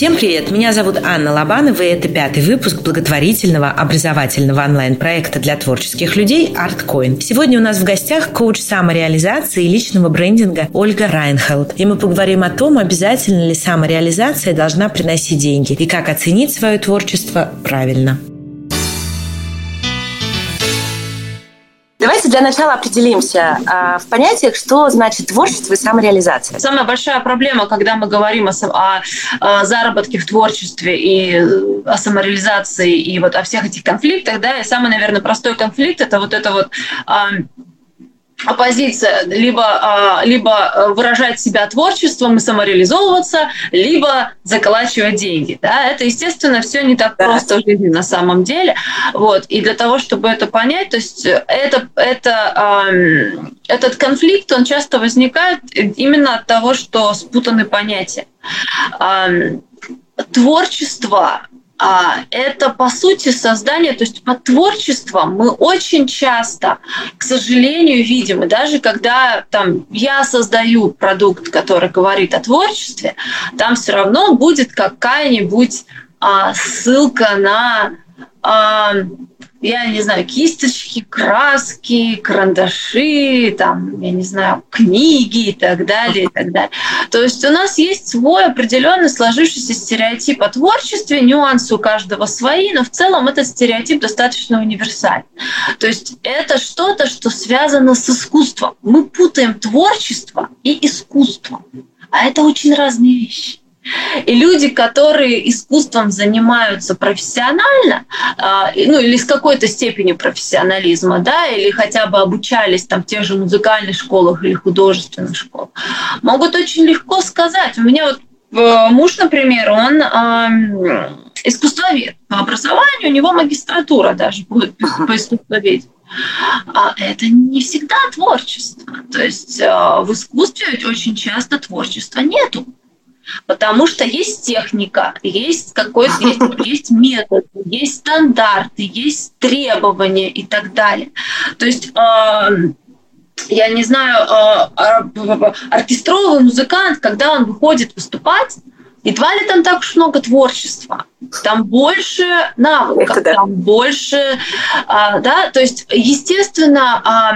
Всем привет! Меня зовут Анна Лобанова, и это пятый выпуск благотворительного образовательного онлайн-проекта для творческих людей ArtCoin. Сегодня у нас в гостях коуч самореализации и личного брендинга Ольга Райнхелд. И мы поговорим о том, обязательно ли самореализация должна приносить деньги и как оценить свое творчество правильно. Для начала определимся а, в понятиях, что значит творчество и самореализация. Самая большая проблема, когда мы говорим о, о, о заработке в творчестве и э, о самореализации и вот о всех этих конфликтах, да, и самый, наверное, простой конфликт это вот это вот оппозиция либо, а, либо выражать себя творчеством и самореализовываться, либо заколачивать деньги. Да? Это, естественно, все не так да. просто в жизни на самом деле. Вот. И для того, чтобы это понять, то есть это, это, этот конфликт, он часто возникает именно от того, что спутаны понятия. Творчество а, это, по сути, создание, то есть под творчеством мы очень часто, к сожалению, видим, и даже когда там, я создаю продукт, который говорит о творчестве, там все равно будет какая-нибудь а, ссылка на я не знаю, кисточки, краски, карандаши, там, я не знаю, книги и так далее, и так далее. То есть у нас есть свой определенный сложившийся стереотип о творчестве, нюансы у каждого свои, но в целом этот стереотип достаточно универсальный. То есть это что-то, что связано с искусством. Мы путаем творчество и искусство. А это очень разные вещи. И люди, которые искусством занимаются профессионально, а, ну или с какой-то степенью профессионализма, да, или хотя бы обучались там в тех же музыкальных школах или художественных школах, могут очень легко сказать. У меня вот э, муж, например, он искусствовед по образованию, у него магистратура даже будет по искусствоведению. А это не всегда творчество. То есть э, в искусстве очень часто творчества нету. Потому что есть техника, есть какой-то есть, есть метод, есть стандарты, есть требования и так далее. То есть я не знаю, э, оркестровый музыкант, когда он выходит выступать, едва ли там так уж много творчества. Там больше навыков, да. там больше, а, да, то есть, естественно, а,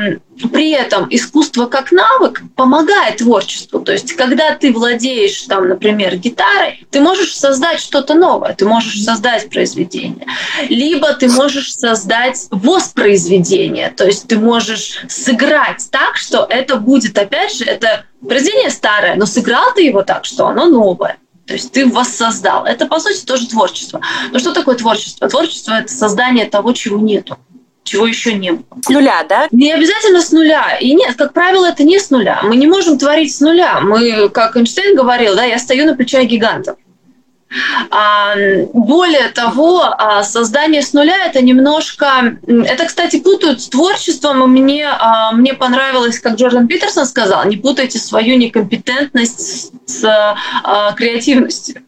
при этом искусство как навык помогает творчеству. То есть, когда ты владеешь, там, например, гитарой, ты можешь создать что-то новое, ты можешь создать произведение. Либо ты можешь создать воспроизведение, то есть ты можешь сыграть так, что это будет, опять же, это произведение старое, но сыграл ты его так, что оно новое. То есть ты воссоздал. Это, по сути, тоже творчество. Но что такое творчество? Творчество – это создание того, чего нету чего еще не было. С нуля, да? Не обязательно с нуля. И нет, как правило, это не с нуля. Мы не можем творить с нуля. Мы, как Эйнштейн говорил, да, я стою на плечах гигантов. А, более того, а, создание с нуля это немножко... Это, кстати, путают с творчеством. И мне, а, мне понравилось, как Джордан Питерсон сказал, не путайте свою некомпетентность с креативностью.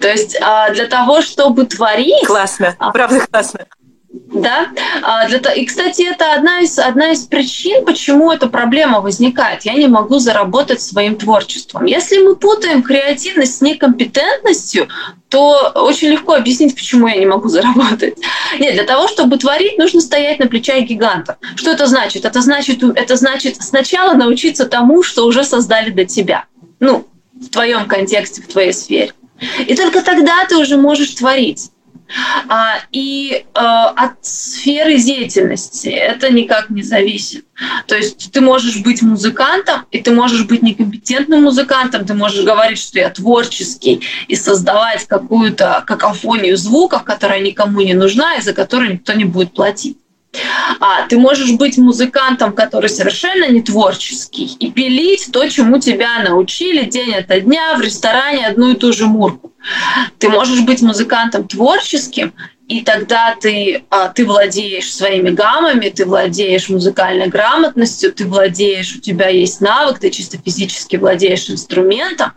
То есть для того, чтобы творить... Классно, правда классно. Да, а, и, кстати, это одна из, одна из причин, почему эта проблема возникает. Я не могу заработать своим творчеством. Если мы путаем креативность с некомпетентностью, то очень легко объяснить, почему я не могу заработать. Нет, для того, чтобы творить, нужно стоять на плечах гигантов. Что это значит? Это значит, это значит сначала научиться тому, что уже создали для тебя. Ну, в твоем контексте, в твоей сфере. И только тогда ты уже можешь творить. А, и а, от сферы деятельности это никак не зависит. То есть ты можешь быть музыкантом, и ты можешь быть некомпетентным музыкантом, ты можешь говорить, что я творческий, и создавать какую-то какофонию звуков, которая никому не нужна, и за которую никто не будет платить. А ты можешь быть музыкантом, который совершенно не творческий, и пилить то, чему тебя научили день ото дня в ресторане одну и ту же мурку. Ты можешь быть музыкантом творческим, и тогда ты, а, ты владеешь своими гаммами, ты владеешь музыкальной грамотностью, ты владеешь, у тебя есть навык, ты чисто физически владеешь инструментом,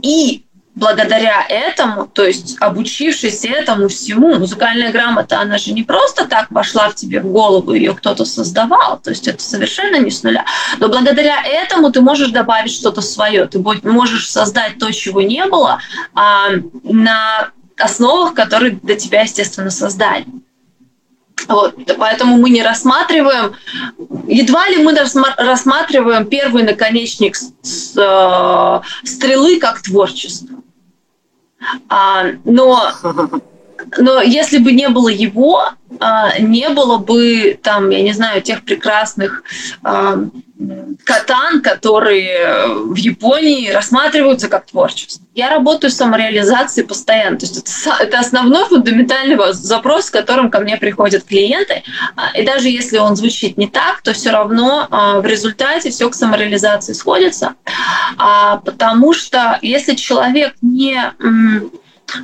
и благодаря этому, то есть обучившись этому всему, музыкальная грамота, она же не просто так вошла в тебе в голову, ее кто-то создавал, то есть это совершенно не с нуля. Но благодаря этому ты можешь добавить что-то свое, ты можешь создать то, чего не было, а, на основах, которые для тебя, естественно, создали. Вот, поэтому мы не рассматриваем, едва ли мы рассматриваем первый наконечник с, с, э, стрелы как творчество. А, но, но если бы не было его, а, не было бы там, я не знаю, тех прекрасных а, катан, которые в Японии рассматриваются как творчество. Я работаю с самореализацией постоянно. То есть это, это основной фундаментальный запрос, с которым ко мне приходят клиенты. А, и даже если он звучит не так, то все равно в результате все к самореализации сходится. Потому что если человек не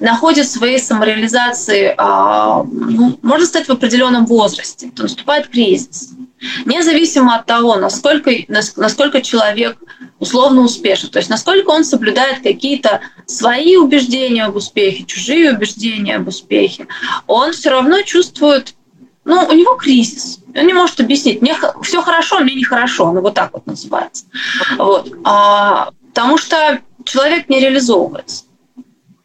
находит своей самореализации, а, ну, можно сказать, в определенном возрасте, то наступает кризис. Независимо от того, насколько, насколько человек условно успешен, то есть насколько он соблюдает какие-то свои убеждения об успехе, чужие убеждения об успехе, он все равно чувствует, ну, у него кризис. Он не может объяснить, мне все хорошо, мне нехорошо, ну вот так вот называется. Вот. А, потому что человек не реализовывается.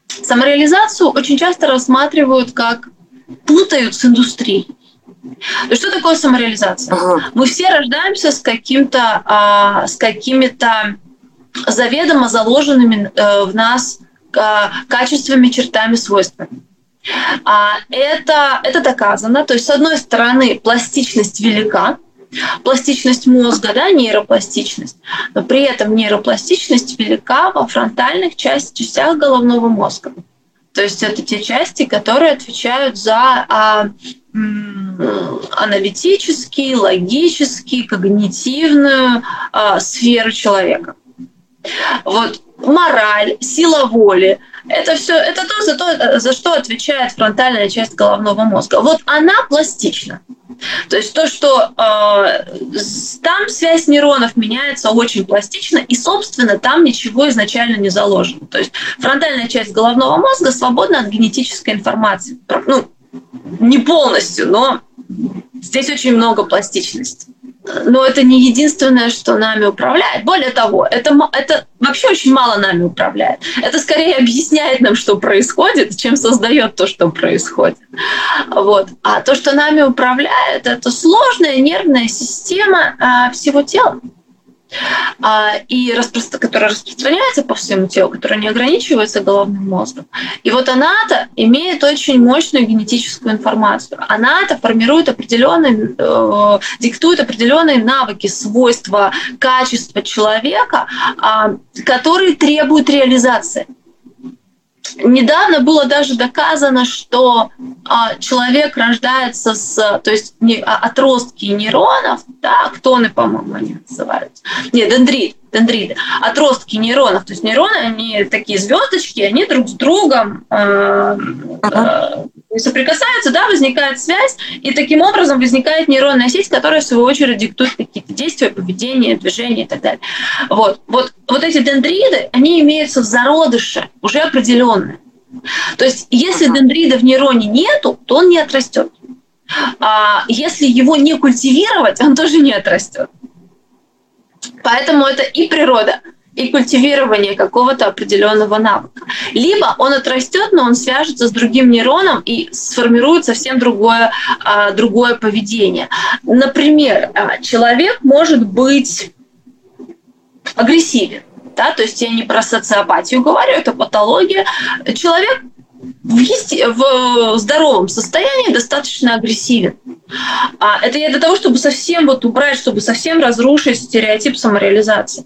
Самореализацию очень часто рассматривают как путают с индустрией. Что такое самореализация? Ага. Мы все рождаемся с каким-то, а, с какими-то заведомо заложенными э, в нас а, качествами, чертами, свойствами. А это, это доказано. То есть, с одной стороны, пластичность велика, пластичность мозга, да, нейропластичность, но при этом нейропластичность велика во фронтальных частях головного мозга. То есть это те части, которые отвечают за а, аналитический, логический, когнитивную а, сферу человека. Вот мораль, сила воли, это все, это то за, то, за что отвечает фронтальная часть головного мозга. Вот она пластична. То есть то, что э, там связь нейронов меняется очень пластично, и, собственно, там ничего изначально не заложено. То есть фронтальная часть головного мозга свободна от генетической информации. Ну, не полностью, но здесь очень много пластичности но это не единственное, что нами управляет. Более того, это, это вообще очень мало нами управляет. Это скорее объясняет нам, что происходит, чем создает то, что происходит. Вот. А то, что нами управляет, это сложная нервная система а, всего тела. А, и распро- которая распространяется по всему телу, которая не ограничивается головным мозгом. И вот она-то имеет очень мощную генетическую информацию. Она-то формирует определенные, э, диктует определенные навыки, свойства, качества человека, э, которые требуют реализации. Недавно было даже доказано, что а, человек рождается с, то есть не, а, отростки нейронов, да, актоны, по-моему, они называются. Нет, дендрит, дендриты. Отростки нейронов, то есть нейроны, они такие звездочки, они друг с другом э, э, соприкасаются, да, возникает связь, и таким образом возникает нейронная сеть, которая, в свою очередь, диктует какие-то действия, поведение, движения и так далее. Вот, вот, вот эти дендриды, они имеются в зародыше, уже определенные. То есть, если дендрида в нейроне нету, то он не отрастет. А если его не культивировать, он тоже не отрастет. Поэтому это и природа, и культивирование какого-то определенного навыка. Либо он отрастет, но он свяжется с другим нейроном и сформирует совсем другое, а, другое поведение. Например, а, человек может быть агрессивен. Да, то есть я не про социопатию говорю, это патология. Человек в, есте... в здоровом состоянии достаточно агрессивен. А это я для того, чтобы совсем вот убрать, чтобы совсем разрушить стереотип самореализации.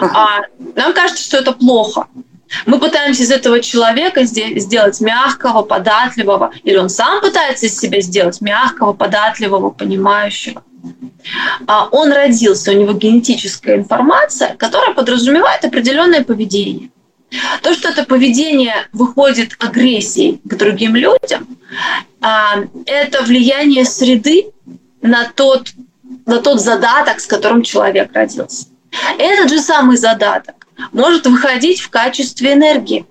А нам кажется, что это плохо. Мы пытаемся из этого человека сделать мягкого, податливого, или он сам пытается из себя сделать мягкого, податливого, понимающего. А он родился, у него генетическая информация, которая подразумевает определенное поведение. То, что это поведение выходит агрессией к другим людям, а, это влияние среды на тот, на тот задаток, с которым человек родился. Этот же самый задаток может выходить в качестве энергии.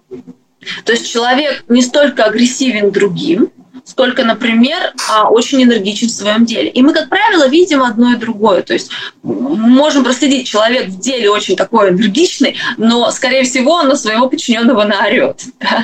То есть человек не столько агрессивен другим, сколько, например, а, очень энергичен в своем деле. И мы, как правило, видим одно и другое. То есть можем проследить, человек в деле очень такой энергичный, но, скорее всего, он на своего подчиненного наорет.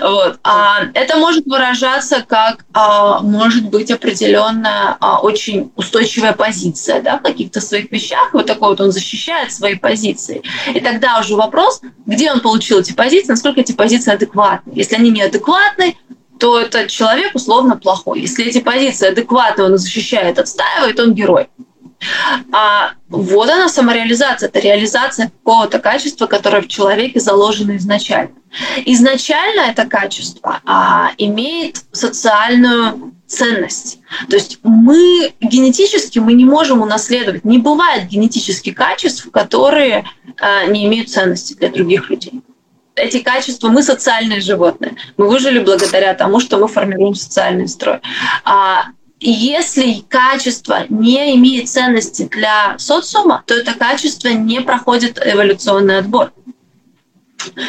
Вот. А это может выражаться как, а, может быть, определенная очень устойчивая позиция да, в каких-то своих вещах. Вот такой вот он защищает свои позиции. И тогда уже вопрос, где он получил эти позиции, насколько эти позиции адекватны. Если они неадекватны, то этот человек условно плохой. Если эти позиции адекватно он защищает, отстаивает, он герой. А вот она самореализация, это реализация какого-то качества, которое в человеке заложено изначально. Изначально это качество а, имеет социальную ценность. То есть мы генетически мы не можем унаследовать. Не бывает генетических качеств, которые а, не имеют ценности для других людей эти качества, мы социальные животные. Мы выжили благодаря тому, что мы формируем социальный строй. А если качество не имеет ценности для социума, то это качество не проходит эволюционный отбор.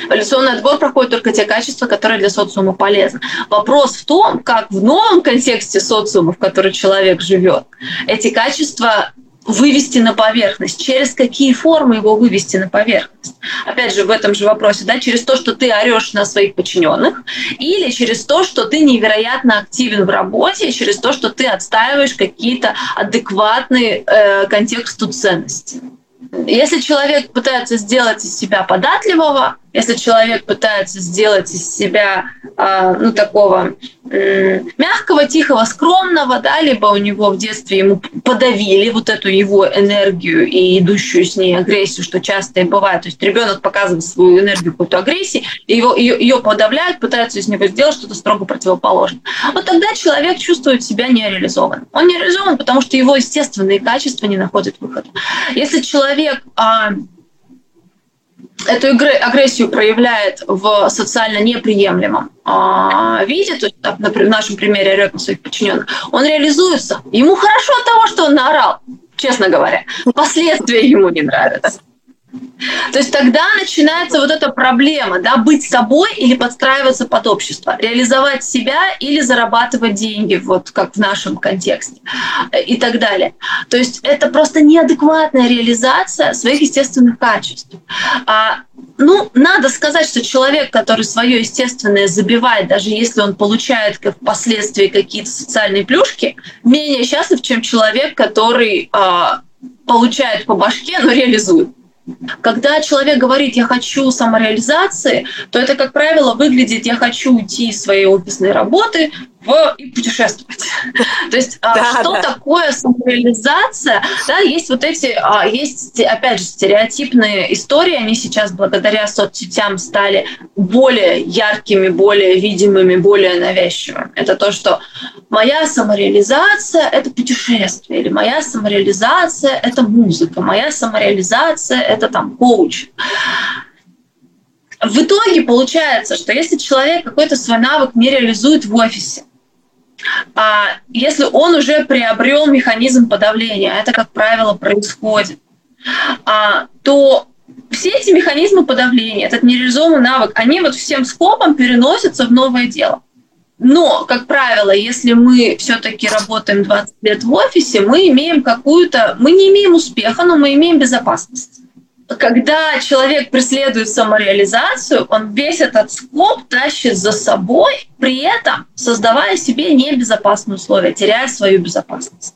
Эволюционный отбор проходит только те качества, которые для социума полезны. Вопрос в том, как в новом контексте социума, в котором человек живет, эти качества вывести на поверхность, через какие формы его вывести на поверхность. Опять же, в этом же вопросе, да, через то, что ты орешь на своих подчиненных, или через то, что ты невероятно активен в работе, через то, что ты отстаиваешь какие-то адекватные э, контексту ценности. Если человек пытается сделать из себя податливого, если человек пытается сделать из себя э, ну, такого мягкого, тихого, скромного, да, либо у него в детстве ему подавили вот эту его энергию и идущую с ней агрессию, что часто и бывает. То есть ребенок показывает свою энергию какую-то агрессии, его, ее, подавляют, пытаются из него сделать что-то строго противоположное. Вот тогда человек чувствует себя нереализованным. Он не реализован, потому что его естественные качества не находят выхода. Если человек а, эту агрессию проявляет в социально неприемлемом а, виде, то есть, например, в нашем примере орет на своих подчиненных, он реализуется. Ему хорошо от того, что он наорал, честно говоря. Последствия ему не нравятся. То есть тогда начинается вот эта проблема, да, быть собой или подстраиваться под общество, реализовать себя или зарабатывать деньги, вот как в нашем контексте и так далее. То есть это просто неадекватная реализация своих естественных качеств. А, ну, надо сказать, что человек, который свое естественное забивает, даже если он получает как впоследствии какие-то социальные плюшки, менее счастлив, чем человек, который а, получает по башке, но реализует. Когда человек говорит «я хочу самореализации», то это, как правило, выглядит «я хочу уйти из своей офисной работы в... и путешествовать». То есть а, да, что да. такое самореализация? Да, есть вот эти, а, есть, опять же, стереотипные истории, они сейчас благодаря соцсетям стали более яркими, более видимыми, более навязчивыми. Это то, что моя самореализация – это путешествие, или моя самореализация – это музыка, моя самореализация – это там коуч. В итоге получается, что если человек какой-то свой навык не реализует в офисе, если он уже приобрел механизм подавления, это, как правило, происходит, а, то все эти механизмы подавления, этот нереализованный навык, они вот всем скопом переносятся в новое дело. Но, как правило, если мы все-таки работаем 20 лет в офисе, мы имеем какую-то, мы не имеем успеха, но мы имеем безопасность. Когда человек преследует самореализацию, он весь этот скоп тащит за собой, при этом создавая себе небезопасные условия, теряя свою безопасность.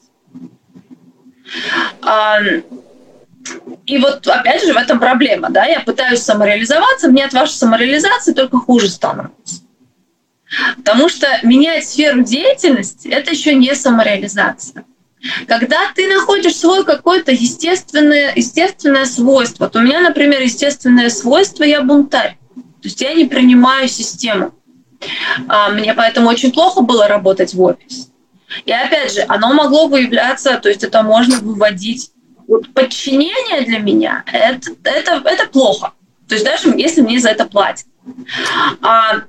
И вот опять же в этом проблема, да, я пытаюсь самореализоваться, мне от вашей самореализации только хуже становится. Потому что менять сферу деятельности – это еще не самореализация. Когда ты находишь свое какое-то естественное, естественное свойство, то у меня, например, естественное свойство – я бунтарь. То есть я не принимаю систему. А, мне поэтому очень плохо было работать в офисе. И опять же, оно могло выявляться, то есть это можно выводить. Вот подчинение для меня это, это, это плохо. То есть даже если мне за это платят. А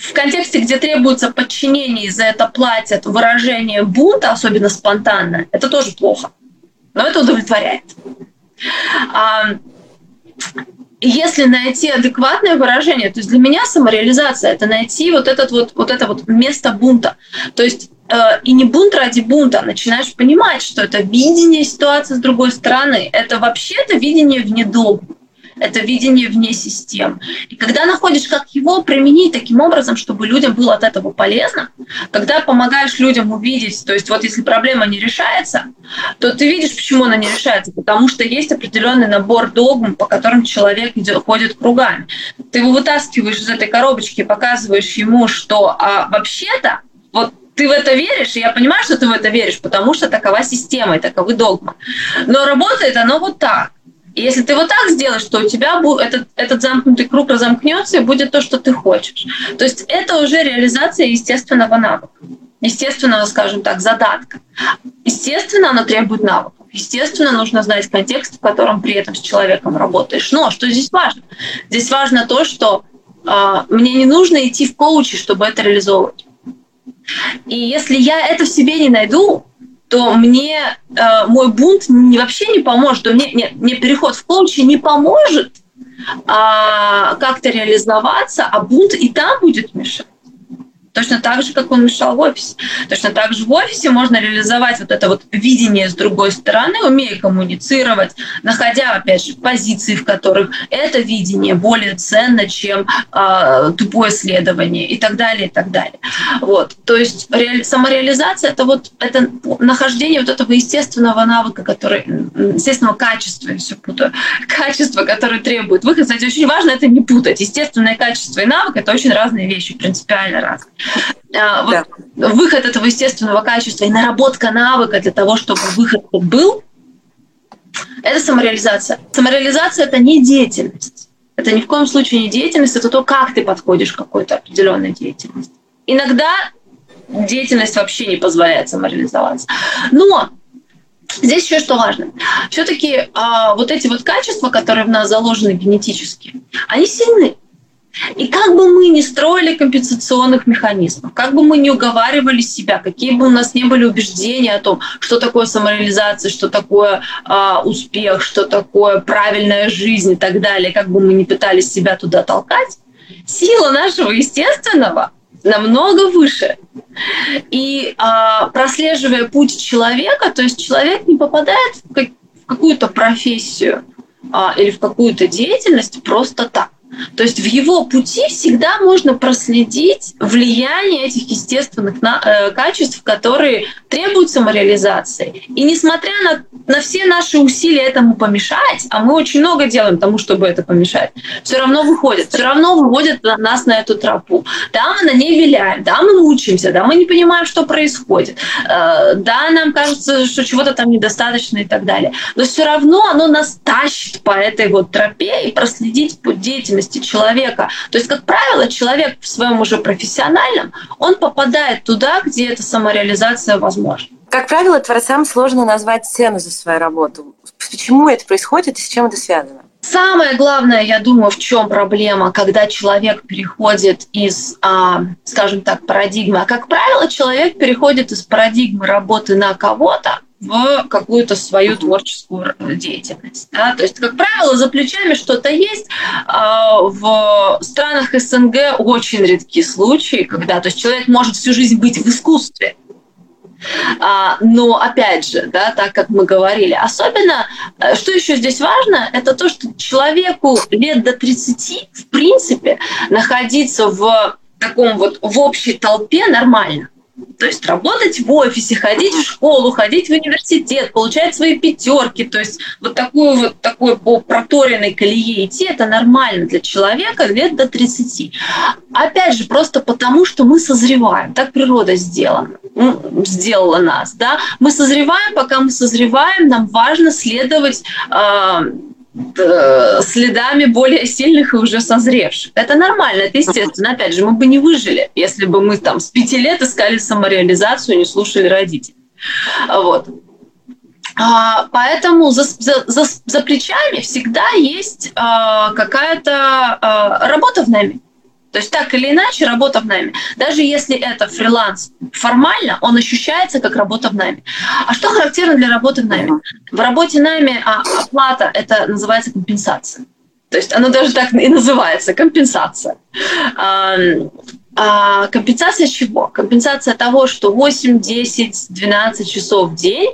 в контексте, где требуется подчинение, и за это платят выражение бунта, особенно спонтанно, это тоже плохо. Но это удовлетворяет. А, если найти адекватное выражение, то есть для меня самореализация это найти вот этот вот вот это вот место бунта, то есть э, и не бунт ради бунта, начинаешь понимать, что это видение ситуации с другой стороны, это вообще-то видение вне догмы это видение вне систем. И когда находишь, как его применить таким образом, чтобы людям было от этого полезно, когда помогаешь людям увидеть, то есть вот если проблема не решается, то ты видишь, почему она не решается, потому что есть определенный набор догм, по которым человек ходит кругами. Ты его вытаскиваешь из этой коробочки, показываешь ему, что а, вообще-то вот ты в это веришь, и я понимаю, что ты в это веришь, потому что такова система и таковы догмы. Но работает оно вот так. Если ты вот так сделаешь, то у тебя этот, этот замкнутый круг разомкнется и будет то, что ты хочешь. То есть это уже реализация естественного навыка, естественного, скажем так, задатка. Естественно, оно требует навыков. Естественно, нужно знать контекст, в котором при этом с человеком работаешь. Но что здесь важно? Здесь важно то, что э, мне не нужно идти в коучи, чтобы это реализовывать. И если я это в себе не найду, то мне э, мой бунт не, вообще не поможет, то мне, нет, мне переход в коучи не поможет а, как-то реализоваться, а бунт и там будет мешать. Точно так же, как он мешал в офисе. Точно так же в офисе можно реализовать вот это вот видение с другой стороны, умея коммуницировать, находя, опять же, позиции, в которых это видение более ценно, чем э, тупое следование и так далее, и так далее. Вот. То есть реали- самореализация – это вот это нахождение вот этого естественного навыка, который, естественного качества, я все путаю, качества, которое требует выход. Кстати, очень важно это не путать. Естественное качество и навык – это очень разные вещи, принципиально разные. А, вот да. Выход этого естественного качества и наработка навыка для того, чтобы выход был, это самореализация. Самореализация – это не деятельность. Это ни в коем случае не деятельность, это то, как ты подходишь к какой-то определенной деятельности. Иногда деятельность вообще не позволяет самореализоваться. Но Здесь еще что важно. Все-таки а, вот эти вот качества, которые в нас заложены генетически, они сильны. И как бы мы ни строили компенсационных механизмов, как бы мы ни уговаривали себя, какие бы у нас не были убеждения о том, что такое самореализация, что такое э, успех, что такое правильная жизнь и так далее, как бы мы ни пытались себя туда толкать, сила нашего естественного намного выше. И э, прослеживая путь человека, то есть человек не попадает в, в какую-то профессию э, или в какую-то деятельность просто так то есть в его пути всегда можно проследить влияние этих естественных на, э, качеств, которые требуют самореализации. И несмотря на, на все наши усилия этому помешать, а мы очень много делаем тому, чтобы это помешать, все равно выходит, все равно выводят нас на эту тропу. Да, мы на ней виляем, да, мы мучаемся, да, мы не понимаем, что происходит, э, да, нам кажется, что чего-то там недостаточно и так далее. Но все равно оно нас тащит по этой вот тропе и проследить путь деятельности человека. То есть, как правило, человек в своем уже профессиональном, он попадает туда, где эта самореализация возможна. Как правило, творцам сложно назвать цену за свою работу. Почему это происходит и с чем это связано? Самое главное, я думаю, в чем проблема, когда человек переходит из, а, скажем так, парадигмы. А как правило, человек переходит из парадигмы работы на кого-то в какую-то свою творческую деятельность. Да? То есть, как правило, за плечами что-то есть. А в странах СНГ очень редкие случаи, когда то есть человек может всю жизнь быть в искусстве, а, но опять же, да, так как мы говорили, особенно, э, что еще здесь важно, это то, что человеку лет до 30, в принципе, находиться в таком вот в общей толпе нормально. То есть работать в офисе, ходить в школу, ходить в университет, получать свои пятерки, то есть вот такую вот такой по проторенной колее идти, это нормально для человека лет до 30. Опять же, просто потому, что мы созреваем, так природа сделана, сделала нас, да, мы созреваем, пока мы созреваем, нам важно следовать э, Э, следами более сильных и уже созревших. Это нормально, это естественно. Опять же, мы бы не выжили, если бы мы там с пяти лет искали самореализацию, не слушали родителей. Вот. А, поэтому за, за, за, за плечами всегда есть а, какая-то а, работа в найме. То есть так или иначе работа в найме. Даже если это фриланс формально, он ощущается как работа в найме. А что характерно для работы в найме? В работе в найме а, оплата – это называется компенсация. То есть оно даже так и называется компенсация. А компенсация чего? Компенсация того, что 8, 10, 12 часов в день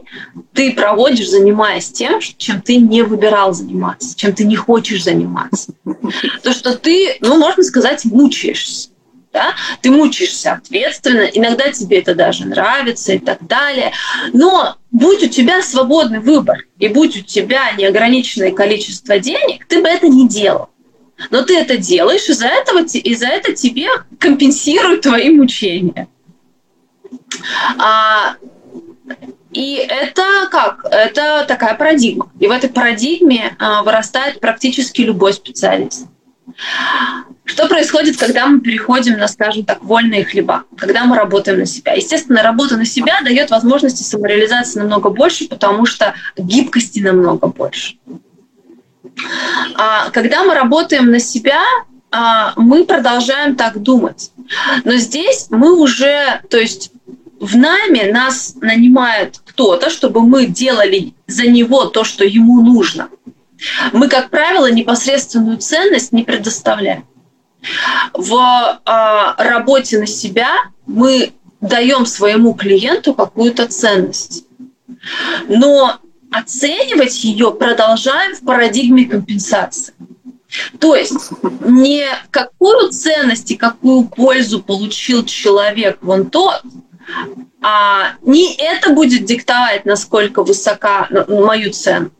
ты проводишь, занимаясь тем, чем ты не выбирал заниматься, чем ты не хочешь заниматься. То, что ты, ну, можно сказать, мучаешься. Да? Ты мучаешься ответственно, иногда тебе это даже нравится и так далее. Но будь у тебя свободный выбор и будь у тебя неограниченное количество денег, ты бы это не делал. Но ты это делаешь, и за, этого, и за это тебе компенсируют твои мучения. А, и это как? Это такая парадигма. И в этой парадигме а, вырастает практически любой специалист. Что происходит, когда мы переходим на, скажем так, вольные хлеба, когда мы работаем на себя? Естественно, работа на себя дает возможности самореализации намного больше, потому что гибкости намного больше. А, когда мы работаем на себя, а, мы продолжаем так думать. Но здесь мы уже, то есть в нами нас нанимает кто-то, чтобы мы делали за него то, что ему нужно. Мы, как правило, непосредственную ценность не предоставляем. В э, работе на себя мы даем своему клиенту какую-то ценность. Но оценивать ее продолжаем в парадигме компенсации. То есть не какую ценность и какую пользу получил человек вон тот, а не это будет диктовать, насколько высока мою цену,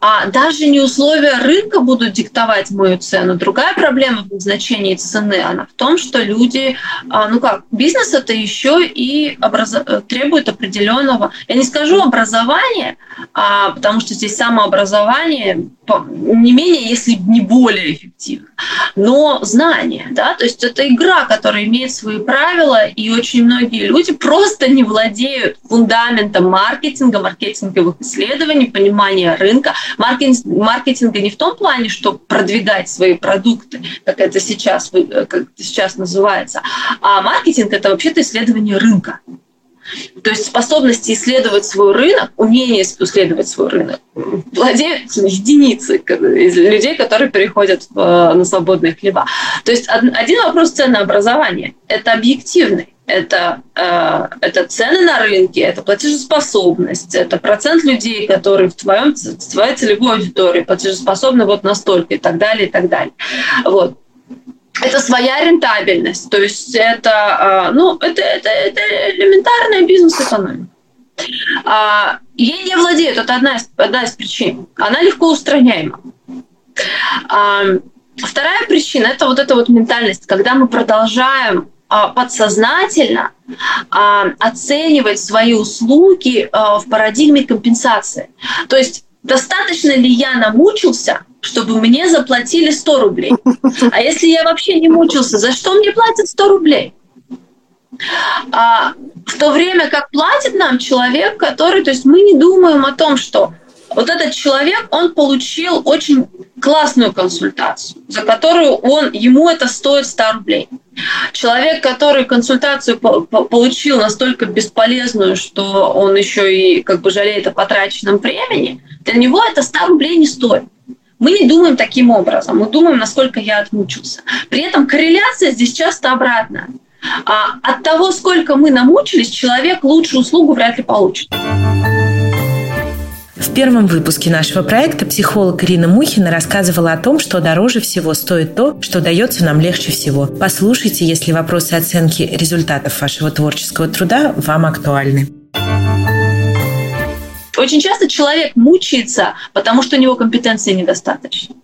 а даже не условия рынка будут диктовать мою цену. Другая проблема в назначении цены, она в том, что люди, а, ну как, бизнес это еще и образ... требует определенного, я не скажу образования, а, потому что здесь самообразование не менее, если не более эффективно, но знание, да, то есть это игра, которая имеет свои правила, и очень многие люди просто не владеют фундаментом маркетинга, маркетинговых исследований, понимания рынка. Маркетинг, маркетинга не в том плане, чтобы продвигать свои продукты, как это сейчас, как это сейчас называется, а маркетинг – это вообще-то исследование рынка. То есть способности исследовать свой рынок, умение исследовать свой рынок владеют единицы из людей, которые переходят в, на свободные хлеба. То есть один вопрос ценообразования – это объективный. Это, э, это цены на рынке, это платежеспособность, это процент людей, которые в, твоем, в твоей целевой аудитории платежеспособны вот настолько и так далее, и так далее. Вот это своя рентабельность. То есть это, а, ну, это, это, это элементарная бизнес-экономика. А, ей не владеют, это одна из, одна из причин. Она легко устраняема. А, вторая причина – это вот эта вот ментальность, когда мы продолжаем подсознательно оценивать свои услуги в парадигме компенсации. То есть достаточно ли я намучился, чтобы мне заплатили 100 рублей. А если я вообще не мучился, за что мне платят 100 рублей? А, в то время как платит нам человек, который, то есть мы не думаем о том, что вот этот человек, он получил очень классную консультацию, за которую он, ему это стоит 100 рублей. Человек, который консультацию получил настолько бесполезную, что он еще и как бы жалеет о потраченном времени, для него это 100 рублей не стоит. Мы не думаем таким образом, мы думаем, насколько я отмучился. При этом корреляция здесь часто обратная. А от того, сколько мы намучились, человек лучшую услугу вряд ли получит. В первом выпуске нашего проекта психолог Ирина Мухина рассказывала о том, что дороже всего стоит то, что дается нам легче всего. Послушайте, если вопросы оценки результатов вашего творческого труда вам актуальны. Очень часто человек мучается, потому что у него компетенции недостаточно.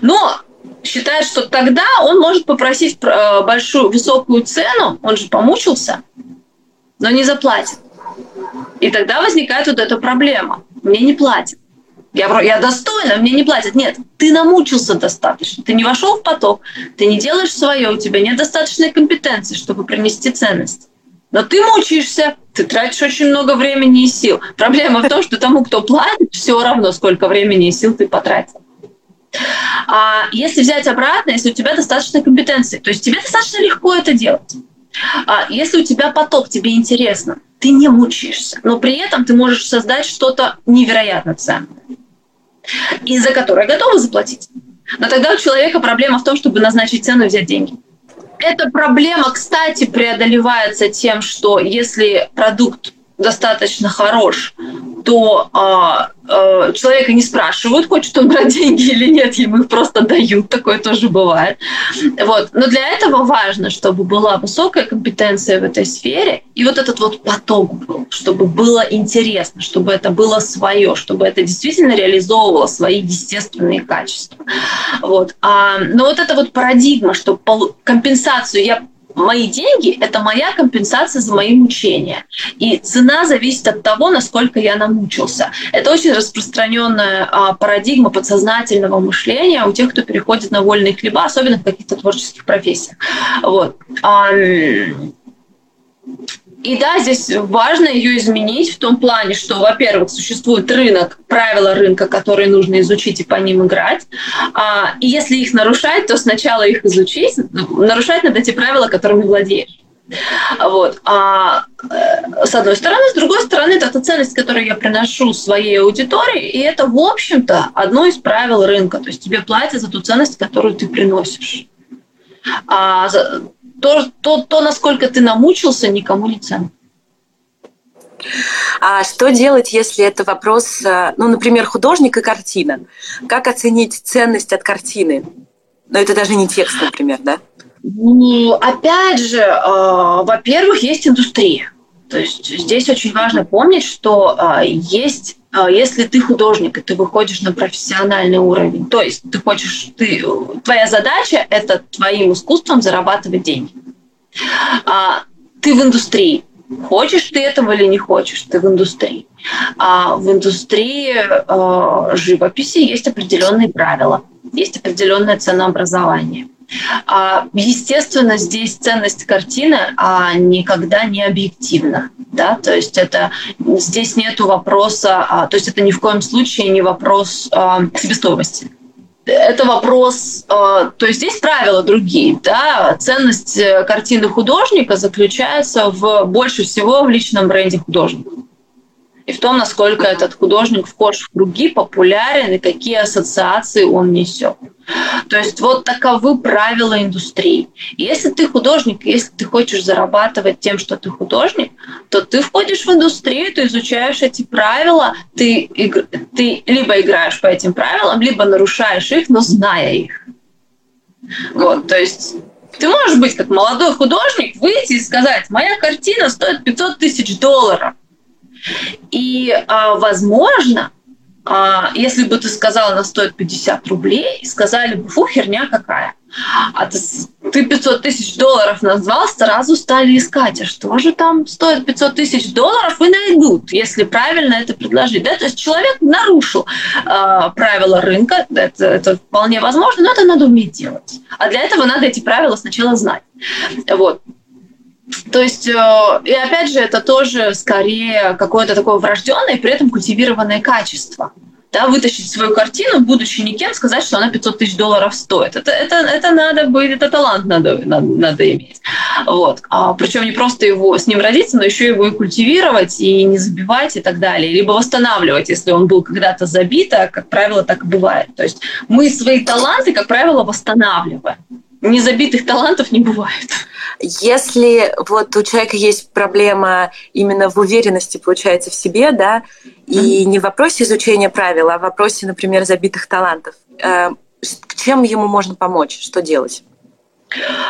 Но считает, что тогда он может попросить э, большую, высокую цену, он же помучился, но не заплатит. И тогда возникает вот эта проблема. Мне не платят. Я, я достойна, мне не платят. Нет, ты намучился достаточно. Ты не вошел в поток, ты не делаешь свое, у тебя нет достаточной компетенции, чтобы принести ценность. Но ты мучаешься, ты тратишь очень много времени и сил. Проблема в том, что тому, кто платит, все равно, сколько времени и сил ты потратил. А если взять обратно, если у тебя достаточно компетенции, то есть тебе достаточно легко это делать. А если у тебя поток, тебе интересно, ты не мучаешься, но при этом ты можешь создать что-то невероятно ценное. и за которые готовы заплатить. Но тогда у человека проблема в том, чтобы назначить цену и взять деньги. Эта проблема, кстати, преодолевается тем, что если продукт достаточно хорош, то а, а, человека не спрашивают, хочет он брать деньги или нет, ему их просто дают, такое тоже бывает. Вот. Но для этого важно, чтобы была высокая компетенция в этой сфере, и вот этот вот поток был, чтобы было интересно, чтобы это было свое, чтобы это действительно реализовывало свои естественные качества. Вот. А, но вот эта вот парадигма, что компенсацию я мои деньги – это моя компенсация за мои мучения. И цена зависит от того, насколько я намучился. Это очень распространенная а, парадигма подсознательного мышления у тех, кто переходит на вольные хлеба, особенно в каких-то творческих профессиях. Вот. И да, здесь важно ее изменить в том плане, что, во-первых, существует рынок, правила рынка, которые нужно изучить и по ним играть. А, и если их нарушать, то сначала их изучить, нарушать надо те правила, которыми владеешь. Вот. А э, с одной стороны, с другой стороны, это ценность, которую я приношу своей аудитории, и это, в общем-то, одно из правил рынка. То есть тебе платят за ту ценность, которую ты приносишь. А то, то, то, насколько ты намучился, никому не ценно. А что делать, если это вопрос, э, ну, например, художник и картина? Как оценить ценность от картины? Но это даже не текст, например, да? Ну, опять же, э, во-первых, есть индустрия. То есть здесь очень важно помнить, что э, есть а, если ты художник, и ты выходишь на профессиональный уровень, то есть ты хочешь, ты, твоя задача – это твоим искусством зарабатывать деньги. А, ты в индустрии. Хочешь ты этого или не хочешь, ты в индустрии. А в индустрии э, живописи есть определенные правила, есть определенное ценообразование. А, естественно, здесь ценность картины а, никогда не объективна. Да? То есть это, здесь нет вопроса, а, то есть это ни в коем случае не вопрос а, себестоимости это вопрос, то есть здесь правила другие, да, ценность э, картины художника заключается в больше всего в личном бренде художника и в том, насколько этот художник вхож в круги, популярен и какие ассоциации он несет. То есть вот таковы правила индустрии. Если ты художник, если ты хочешь зарабатывать тем, что ты художник, то ты входишь в индустрию, ты изучаешь эти правила, ты, ты либо играешь по этим правилам, либо нарушаешь их, но зная их. Вот, то есть ты можешь быть как молодой художник, выйти и сказать, моя картина стоит 500 тысяч долларов. И, а, возможно, а, если бы ты сказала, она стоит 50 рублей, сказали бы, фу, херня какая. А ты, ты 500 тысяч долларов назвал, сразу стали искать, а что же там стоит 500 тысяч долларов, и найдут, если правильно это предложить. Да? То есть человек нарушил э, правила рынка, это, это вполне возможно, но это надо уметь делать. А для этого надо эти правила сначала знать. Вот. То есть, э, и опять же, это тоже скорее какое-то такое врожденное, при этом культивированное качество. Да, вытащить свою картину, будучи никем, сказать, что она 500 тысяч долларов стоит. Это, это, это надо быть, это талант надо, надо, надо иметь. Вот. А, причем не просто его с ним родиться, но еще его и культивировать, и не забивать и так далее. Либо восстанавливать, если он был когда-то забит, а, как правило, так и бывает. То есть мы свои таланты, как правило, восстанавливаем. Незабитых талантов не бывает. Если вот у человека есть проблема именно в уверенности, получается, в себе, да, и не в вопросе изучения правил, а в вопросе, например, забитых талантов, э, чем ему можно помочь, что делать?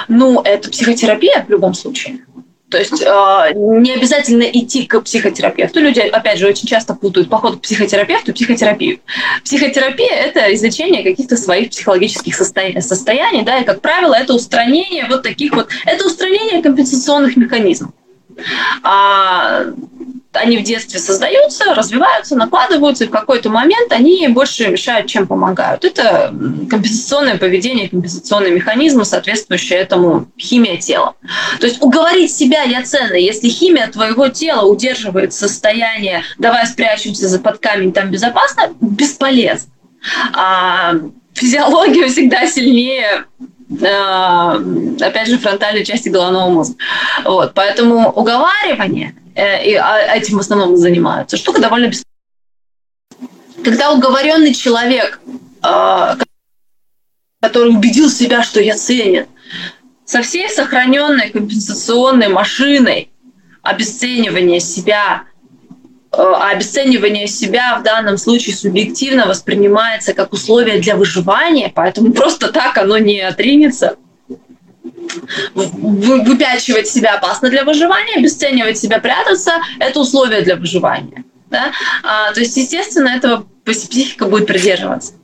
Ну, это психотерапия в любом случае. То есть э, не обязательно идти к психотерапевту. Люди, опять же, очень часто путают поход к психотерапевту и психотерапию. Психотерапия – это изучение каких-то своих психологических состояний, состояний, да, и, как правило, это устранение вот таких вот, это устранение компенсационных механизмов. А они в детстве создаются, развиваются, накладываются, и в какой-то момент они больше мешают, чем помогают. Это компенсационное поведение, компенсационные механизмы, соответствующие этому химия тела. То есть уговорить себя я ценный, если химия твоего тела удерживает состояние «давай спрячемся за под камень, там безопасно», бесполезно. А физиология всегда сильнее а, опять же, фронтальной части головного мозга. Вот, поэтому уговаривание – Э, и а, этим в основном занимаются. Штука довольно бесполезная. Когда уговоренный человек, а, который убедил себя, что я ценен, со всей сохраненной компенсационной машиной обесценивания себя, а обесценивание себя в данном случае субъективно воспринимается как условие для выживания, поэтому просто так оно не отринется. Выпячивать себя опасно для выживания, обесценивать себя, прятаться – это условие для выживания. Да? А, то есть, естественно, этого психика будет придерживаться.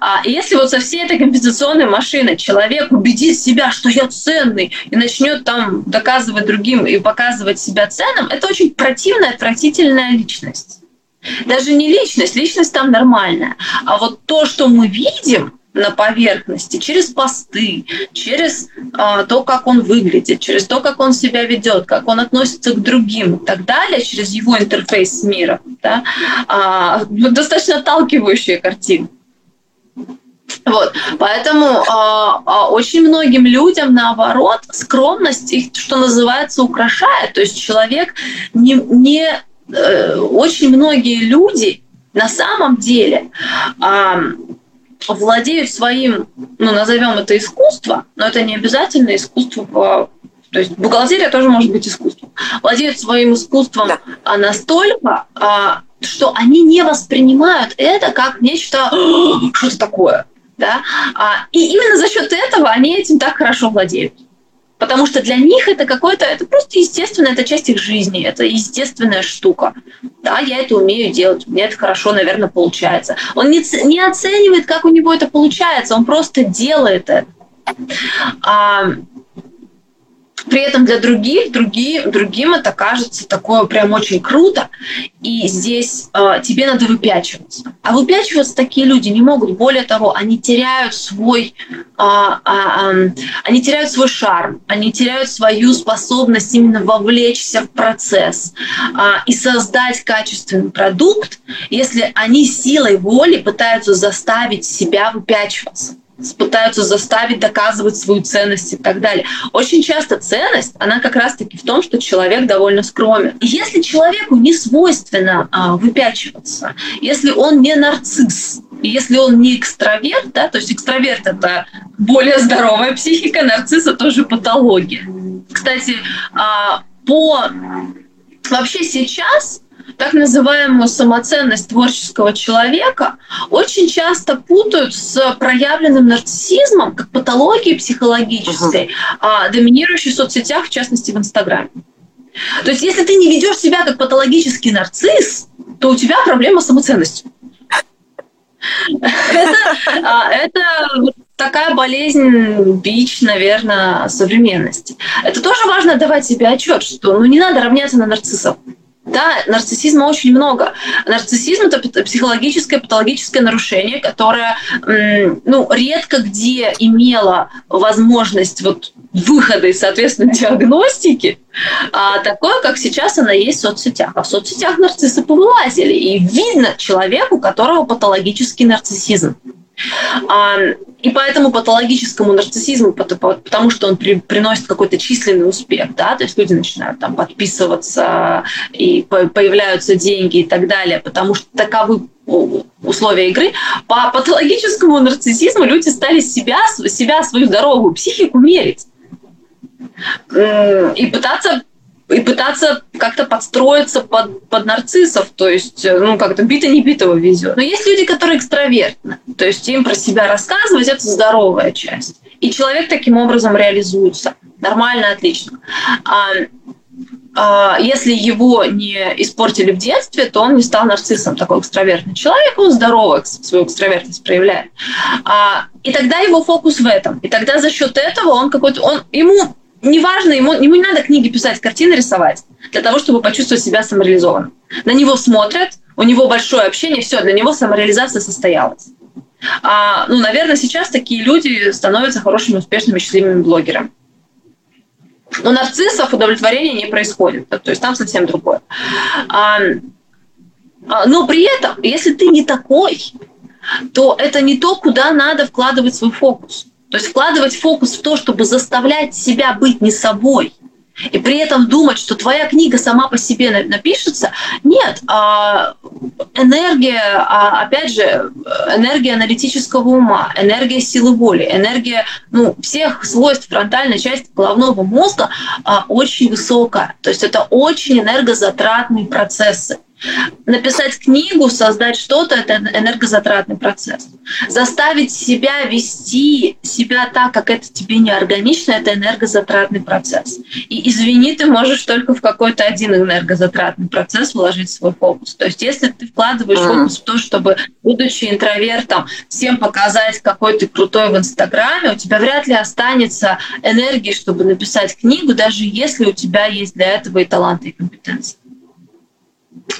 А если вот со всей этой компенсационной машиной человек убедит себя, что я ценный, и начнет там доказывать другим и показывать себя ценным, это очень противная, отвратительная личность. Даже не личность, личность там нормальная. А вот то, что мы видим, на поверхности, через посты, через э, то, как он выглядит, через то, как он себя ведет, как он относится к другим и так далее, через его интерфейс с миром. Да, э, достаточно отталкивающая картина. Вот, поэтому э, э, очень многим людям, наоборот, скромность их, что называется, украшает. То есть человек не, не э, очень многие люди на самом деле э, владеют своим, ну назовем это искусство, но это не обязательно искусство то есть бухгалтерия тоже может быть искусством. Владеют своим искусством да. настолько, что они не воспринимают это как нечто что-то такое. Да? А, и именно за счет этого они этим так хорошо владеют. Потому что для них это какое-то, это просто естественно, это часть их жизни, это естественная штука. Да, я это умею делать, меня это хорошо, наверное, получается. Он не, не оценивает, как у него это получается, он просто делает это. А, при этом для других, другие, другим это кажется такое прям очень круто. И здесь э, тебе надо выпячиваться. А выпячиваться такие люди не могут. Более того, они теряют свой, э, э, э, они теряют свой шарм, они теряют свою способность именно вовлечься в процесс э, и создать качественный продукт, если они силой воли пытаются заставить себя выпячиваться пытаются заставить доказывать свою ценность и так далее. Очень часто ценность, она как раз-таки в том, что человек довольно скромен. И если человеку не свойственно а, выпячиваться, если он не нарцисс, если он не экстраверт, да, то есть экстраверт это более здоровая психика, нарцисс это тоже патология. Кстати, а, по вообще сейчас так называемую самоценность творческого человека очень часто путают с проявленным нарциссизмом, как патологией психологической, uh-huh. доминирующей в соцсетях, в частности в Инстаграме. То есть, если ты не ведешь себя как патологический нарцисс, то у тебя проблема с самоценностью. Это, а, это такая болезнь бич, наверное, современности. Это тоже важно давать себе отчет, что ну, не надо равняться на нарциссов. Да, нарциссизма очень много. Нарциссизм – это психологическое, патологическое нарушение, которое ну, редко где имело возможность вот выхода и, соответственно, диагностики, а такое, как сейчас она есть в соцсетях. А в соцсетях нарциссы повылазили, и видно человеку, у которого патологический нарциссизм. И поэтому патологическому нарциссизму, потому что он при, приносит какой-то численный успех, да, то есть люди начинают там подписываться, и появляются деньги и так далее, потому что таковы условия игры. По патологическому нарциссизму люди стали себя, себя свою здоровую психику мерить и пытаться и пытаться как-то подстроиться под, под нарциссов, то есть, э, ну, как-то бито не битого везет. Но есть люди, которые экстравертны, то есть им про себя рассказывать – это здоровая часть. И человек таким образом реализуется. Нормально, отлично. А, а, если его не испортили в детстве, то он не стал нарциссом, такой экстравертный человек, он здорово свою экстравертность проявляет. А, и тогда его фокус в этом. И тогда за счет этого он какой-то, он, ему неважно, ему, ему не надо книги писать, картины рисовать для того, чтобы почувствовать себя самореализованным. На него смотрят, у него большое общение, все, для него самореализация состоялась. А, ну, наверное, сейчас такие люди становятся хорошими, успешными, счастливыми блогерами. У нарциссов удовлетворения не происходит, то есть там совсем другое. А, а, но при этом, если ты не такой, то это не то, куда надо вкладывать свой фокус. То есть вкладывать фокус в то, чтобы заставлять себя быть не собой, и при этом думать, что твоя книга сама по себе напишется, нет, а, энергия, а, опять же, энергия аналитического ума, энергия силы воли, энергия ну, всех свойств фронтальной части головного мозга а, очень высокая. То есть это очень энергозатратные процессы. Написать книгу, создать что-то – это энергозатратный процесс. Заставить себя вести себя так, как это тебе не органично, это энергозатратный процесс. И извини, ты можешь только в какой-то один энергозатратный процесс вложить свой фокус. То есть если ты вкладываешь mm-hmm. фокус в то, чтобы, будучи интровертом, всем показать, какой ты крутой в Инстаграме, у тебя вряд ли останется энергии, чтобы написать книгу, даже если у тебя есть для этого и таланты, и компетенции.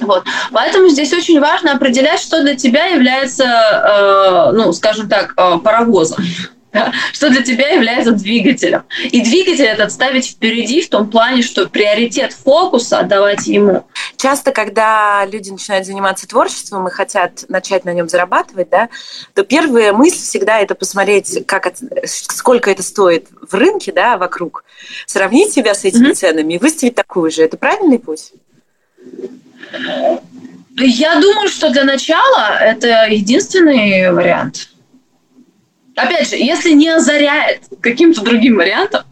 Вот. Поэтому здесь очень важно определять, что для тебя является, э, ну, скажем так, э, паровозом что для тебя является двигателем. И двигатель этот ставить впереди в том плане, что приоритет фокуса отдавать ему. Часто, когда люди начинают заниматься творчеством и хотят начать на нем зарабатывать, да, то первая мысль всегда это посмотреть, как это, сколько это стоит в рынке, да, вокруг, сравнить себя с этими mm-hmm. ценами и выставить такую же. Это правильный путь? Я думаю, что для начала это единственный вариант. Опять же, если не озаряет каким-то другим вариантом,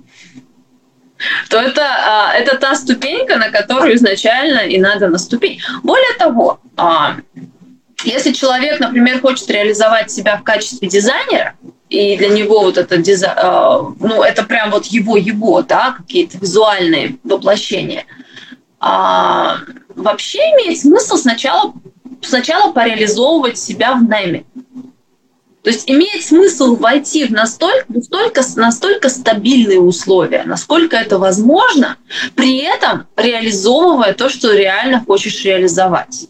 то это, а, это та ступенька, на которую изначально и надо наступить. Более того, а, если человек, например, хочет реализовать себя в качестве дизайнера, и для него вот это дизайн, а, ну, это прям вот его-его, да, какие-то визуальные воплощения – вообще имеет смысл сначала, сначала пореализовывать себя в найме. То есть имеет смысл войти в настолько, настолько, настолько стабильные условия, насколько это возможно, при этом реализовывая то, что реально хочешь реализовать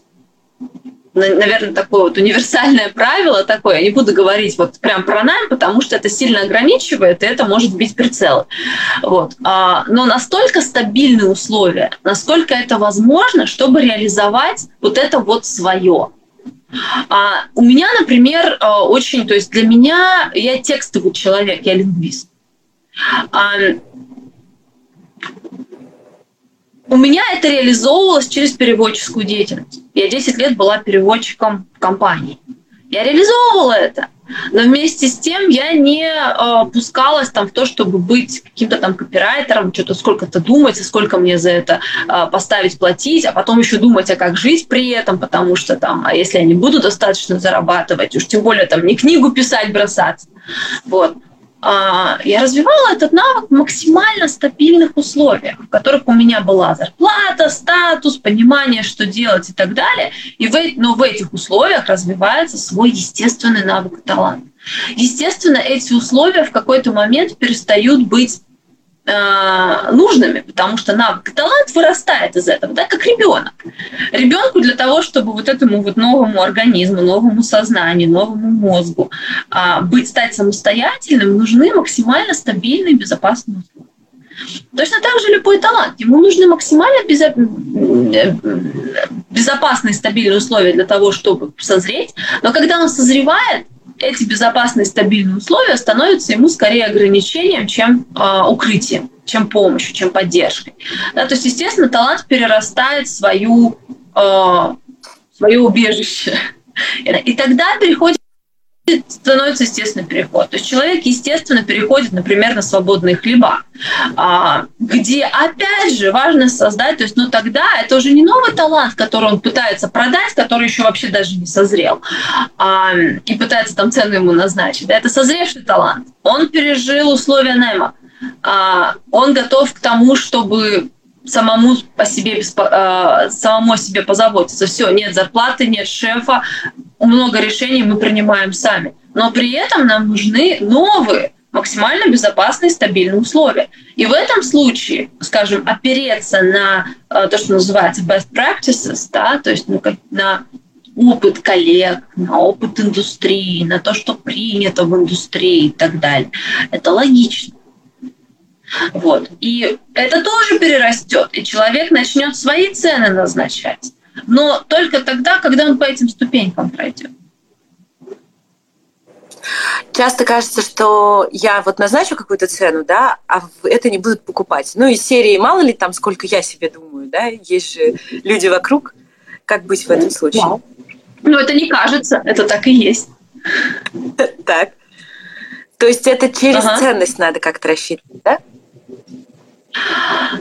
наверное, такое вот универсальное правило такое. Я не буду говорить вот прям про найм, потому что это сильно ограничивает, и это может быть прицел. Вот. А, но настолько стабильные условия, насколько это возможно, чтобы реализовать вот это вот свое. А, у меня, например, а, очень, то есть для меня, я текстовый человек, я лингвист. У меня это реализовывалось через переводческую деятельность. Я 10 лет была переводчиком в компании. Я реализовывала это. Но вместе с тем я не э, пускалась там в то, чтобы быть каким-то там копирайтером, что-то сколько-то думать, сколько мне за это э, поставить, платить, а потом еще думать, а как жить при этом, потому что там, а если я не буду достаточно зарабатывать, уж тем более там не книгу писать, бросаться. Вот. А, я развивала этот навык в максимально стабильных условиях, в которых у меня была зарплата, статус, понимание, что делать и так далее. И в, но в этих условиях развивается свой естественный навык и талант. Естественно, эти условия в какой-то момент перестают быть Э, нужными, потому что навык талант вырастает из этого, да, как ребенок. Ребенку для того, чтобы вот этому вот новому организму, новому сознанию, новому мозгу а, быть, стать самостоятельным, нужны максимально стабильные, безопасные условия. Точно так же любой талант. Ему нужны максимально безопасные, стабильные условия для того, чтобы созреть. Но когда он созревает, эти безопасные стабильные условия становятся ему скорее ограничением, чем э, укрытием, чем помощью, чем поддержкой. Да, то есть, естественно, талант перерастает свою, э, свое убежище. И тогда переходит становится естественный переход. То есть человек, естественно, переходит, например, на свободные хлеба, а, где, опять же, важно создать, то есть, ну, тогда это уже не новый талант, который он пытается продать, который еще вообще даже не созрел, а, и пытается там цену ему назначить. Это созревший талант. Он пережил условия найма. А, он готов к тому, чтобы самому по себе, э, самому о себе позаботиться. Все, нет зарплаты, нет шефа, много решений мы принимаем сами. Но при этом нам нужны новые, максимально безопасные, стабильные условия. И в этом случае, скажем, опереться на э, то, что называется best practices, да, то есть ну, на опыт коллег, на опыт индустрии, на то, что принято в индустрии и так далее. Это логично. Вот. И это тоже перерастет, и человек начнет свои цены назначать. Но только тогда, когда он по этим ступенькам пройдет. часто кажется, что я вот назначу какую-то цену, да, а это не будут покупать. Ну, из серии мало ли там, сколько я себе думаю, да, есть же люди вокруг. Как быть в этом случае? Ну, это не кажется, это так и есть. Так. То есть это через ага. ценность надо как-то рассчитывать, да?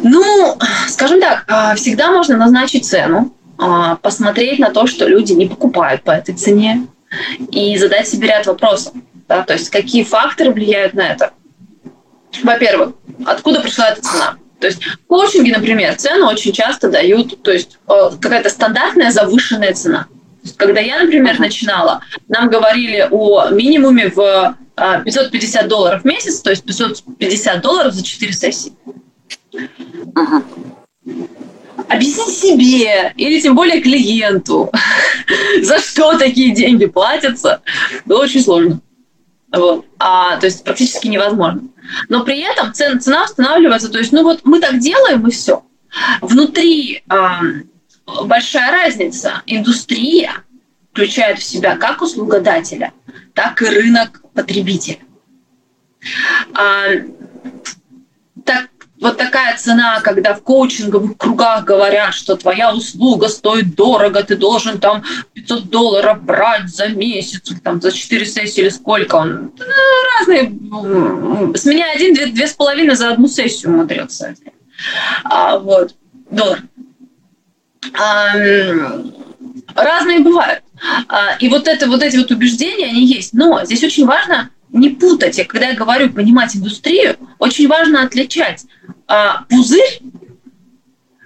Ну, скажем так, а, всегда можно назначить цену, а, посмотреть на то, что люди не покупают по этой цене, и задать себе ряд вопросов. Да? То есть какие факторы влияют на это? Во-первых, откуда пришла эта цена? То есть в коучинге, например, цену очень часто дают, то есть э, какая-то стандартная завышенная цена. Когда я, например, начинала, нам говорили о минимуме в 550 э, долларов в месяц, то есть 550 долларов за 4 сессии. Объясни себе или тем более клиенту, за что такие деньги платятся, было очень сложно. Вот. А, то есть практически невозможно. Но при этом цена, цена устанавливается, то есть, ну вот мы так делаем и все. Внутри э, большая разница. Индустрия включает в себя как услугодателя, так и рынок потребителя. А, так вот такая цена, когда в коучинговых кругах говорят, что твоя услуга стоит дорого, ты должен там 500 долларов брать за месяц, там за 4 сессии или сколько он. Ну, разные. С меня один, две, две с половиной за одну сессию умудрился. А, вот. Доллар. А, разные бывают. А, и вот, это, вот эти вот убеждения, они есть. Но здесь очень важно не путать. Я, когда я говорю понимать индустрию, очень важно отличать а, пузырь,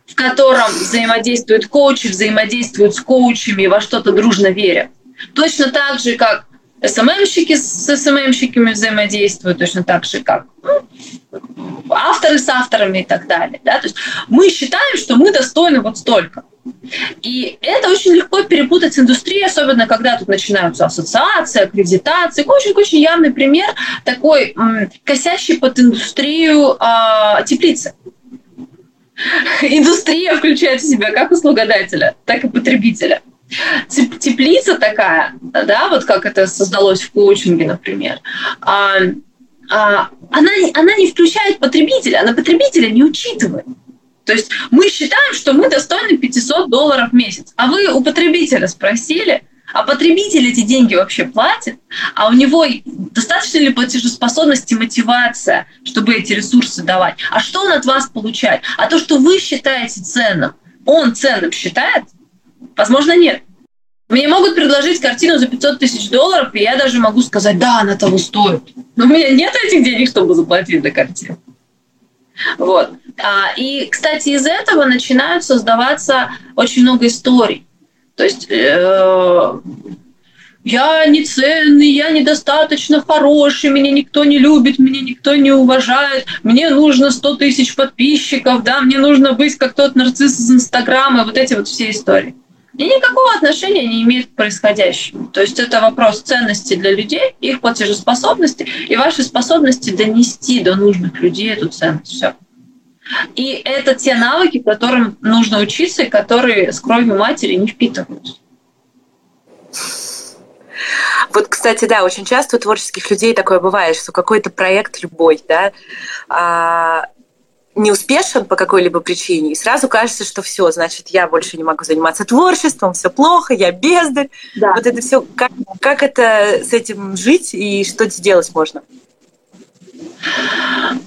в котором взаимодействуют коучи, взаимодействуют с коучами, во что-то дружно верят. Точно так же, как СММщики с СММщиками взаимодействуют, точно так же, как ну, авторы с авторами и так далее. Да? То есть мы считаем, что мы достойны вот столько. И это очень легко перепутать с индустрией, особенно когда тут начинаются ассоциации, аккредитации. Очень-очень явный пример такой м, косящий под индустрию э, теплицы. Индустрия включает в себя как услугодателя, так и потребителя. Теплица такая, да, вот как это создалось в коучинге, например, а, а, она, она не включает потребителя, она потребителя не учитывает. То есть мы считаем, что мы достойны 500 долларов в месяц. А вы у потребителя спросили, а потребитель эти деньги вообще платит? А у него достаточно ли платежеспособности, мотивация, чтобы эти ресурсы давать? А что он от вас получает? А то, что вы считаете ценным, он ценным считает? Возможно, нет. Мне могут предложить картину за 500 тысяч долларов, и я даже могу сказать, да, она того стоит. Но у меня нет этих денег, чтобы заплатить за картину. Вот. А, и, кстати, из этого начинают создаваться очень много историй. То есть э, я не ценный, я недостаточно хороший, меня никто не любит, меня никто не уважает, мне нужно 100 тысяч подписчиков, да, мне нужно быть как тот нарцисс из Инстаграма, вот эти вот все истории. И никакого отношения не имеет к происходящему. То есть это вопрос ценности для людей, их платежеспособности и вашей способности донести до нужных людей эту ценность. Все. И это те навыки, которым нужно учиться и которые с кровью матери не впитываются. Вот, кстати, да, очень часто у творческих людей такое бывает, что какой-то проект любой, да, а, не успешен по какой-либо причине, и сразу кажется, что все, значит, я больше не могу заниматься творчеством, все плохо, я бездарь. Да. Вот это все, как, как это с этим жить и что делать можно?